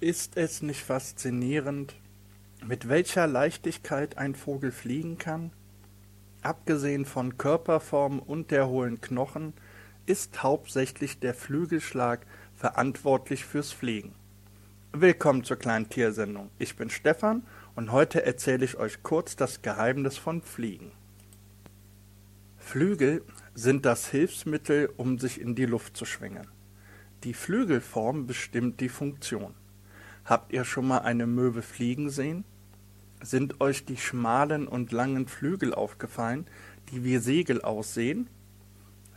Ist es nicht faszinierend, mit welcher Leichtigkeit ein Vogel fliegen kann? Abgesehen von Körperform und der hohlen Knochen ist hauptsächlich der Flügelschlag verantwortlich fürs Fliegen. Willkommen zur kleinen Tiersendung. Ich bin Stefan und heute erzähle ich euch kurz das Geheimnis von Fliegen. Flügel sind das Hilfsmittel, um sich in die Luft zu schwingen. Die Flügelform bestimmt die Funktion. Habt ihr schon mal eine Möwe fliegen sehen? Sind euch die schmalen und langen Flügel aufgefallen, die wie Segel aussehen?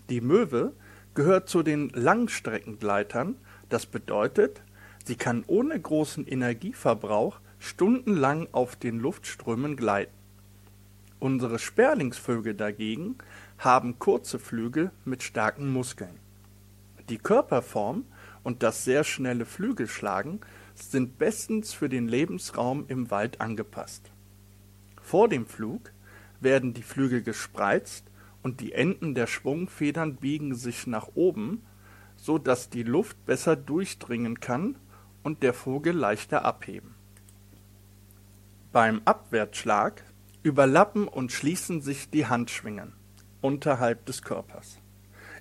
Die Möwe gehört zu den Langstreckengleitern, das bedeutet, sie kann ohne großen Energieverbrauch stundenlang auf den Luftströmen gleiten. Unsere Sperlingsvögel dagegen haben kurze Flügel mit starken Muskeln. Die Körperform und das sehr schnelle Flügelschlagen sind bestens für den Lebensraum im Wald angepasst. Vor dem Flug werden die Flügel gespreizt und die Enden der Schwungfedern biegen sich nach oben, so dass die Luft besser durchdringen kann und der Vogel leichter abheben. Beim Abwärtsschlag überlappen und schließen sich die Handschwingen unterhalb des Körpers.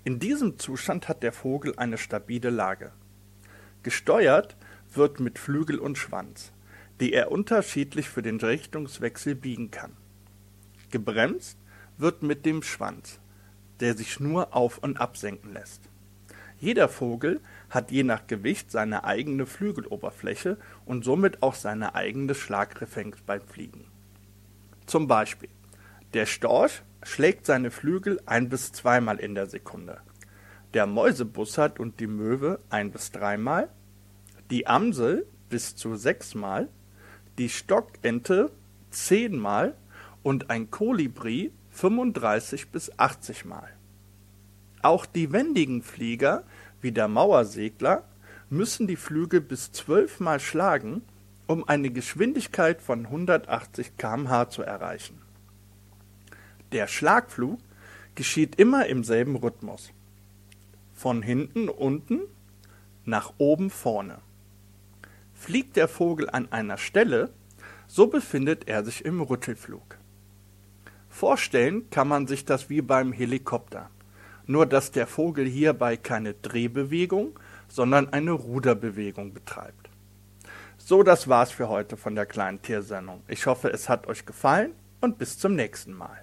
In diesem Zustand hat der Vogel eine stabile Lage. Gesteuert wird mit Flügel und Schwanz, die er unterschiedlich für den Richtungswechsel biegen kann. Gebremst wird mit dem Schwanz, der sich nur auf und absenken lässt. Jeder Vogel hat je nach Gewicht seine eigene Flügeloberfläche und somit auch seine eigene Schlagreflex beim Fliegen. Zum Beispiel der Storch schlägt seine Flügel ein bis zweimal in der Sekunde, der Mäusebussard und die Möwe ein bis dreimal, die Amsel bis zu sechsmal, die Stockente zehnmal und ein Kolibri 35 bis 80 Mal. Auch die wendigen Flieger, wie der Mauersegler, müssen die Flügel bis zwölfmal schlagen, um eine Geschwindigkeit von 180 km/h zu erreichen. Der Schlagflug geschieht immer im selben Rhythmus. Von hinten unten nach oben vorne. Fliegt der Vogel an einer Stelle, so befindet er sich im Rüttelflug. Vorstellen kann man sich das wie beim Helikopter, nur dass der Vogel hierbei keine Drehbewegung, sondern eine Ruderbewegung betreibt. So, das war's für heute von der kleinen Tiersendung. Ich hoffe, es hat euch gefallen und bis zum nächsten Mal.